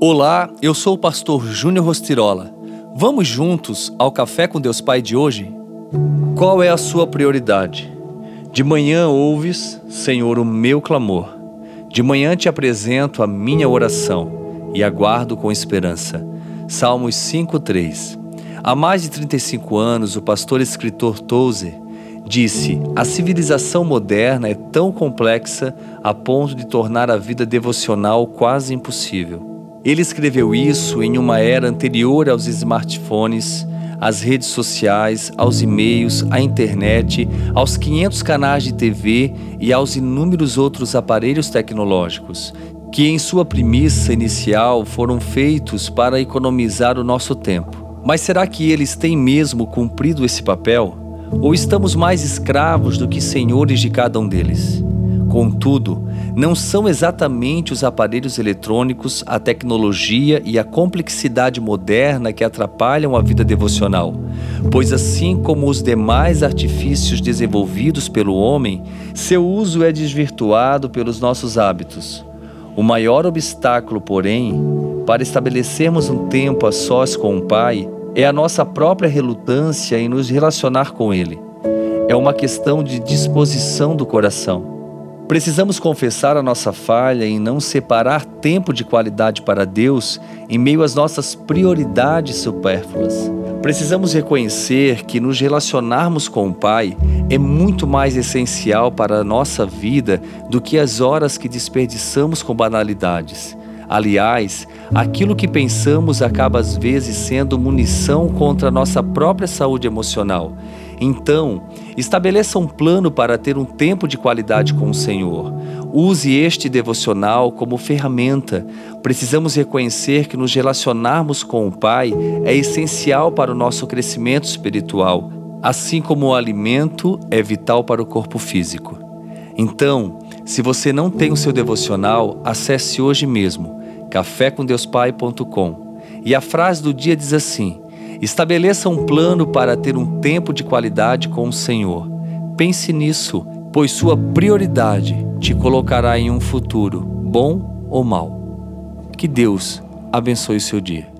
Olá, eu sou o pastor Júnior Rostirola. Vamos juntos ao Café com Deus Pai de hoje? Qual é a sua prioridade? De manhã ouves, Senhor, o meu clamor. De manhã te apresento a minha oração e aguardo com esperança. Salmos 5:3. Há mais de 35 anos, o pastor e escritor Tozer disse: A civilização moderna é tão complexa a ponto de tornar a vida devocional quase impossível. Ele escreveu isso em uma era anterior aos smartphones, às redes sociais, aos e-mails, à internet, aos 500 canais de TV e aos inúmeros outros aparelhos tecnológicos, que em sua premissa inicial foram feitos para economizar o nosso tempo. Mas será que eles têm mesmo cumprido esse papel? Ou estamos mais escravos do que senhores de cada um deles? Contudo, não são exatamente os aparelhos eletrônicos, a tecnologia e a complexidade moderna que atrapalham a vida devocional, pois, assim como os demais artifícios desenvolvidos pelo homem, seu uso é desvirtuado pelos nossos hábitos. O maior obstáculo, porém, para estabelecermos um tempo a sós com o Pai é a nossa própria relutância em nos relacionar com Ele. É uma questão de disposição do coração. Precisamos confessar a nossa falha em não separar tempo de qualidade para Deus em meio às nossas prioridades supérfluas. Precisamos reconhecer que nos relacionarmos com o Pai é muito mais essencial para a nossa vida do que as horas que desperdiçamos com banalidades. Aliás, aquilo que pensamos acaba às vezes sendo munição contra a nossa própria saúde emocional então, estabeleça um plano para ter um tempo de qualidade com o Senhor. Use este devocional como ferramenta. Precisamos reconhecer que nos relacionarmos com o Pai é essencial para o nosso crescimento espiritual, assim como o alimento é vital para o corpo físico. Então, se você não tem o seu devocional, acesse hoje mesmo cafécomdeuspai.com. E a frase do dia diz assim: Estabeleça um plano para ter um tempo de qualidade com o Senhor. Pense nisso, pois sua prioridade te colocará em um futuro, bom ou mau. Que Deus abençoe seu dia.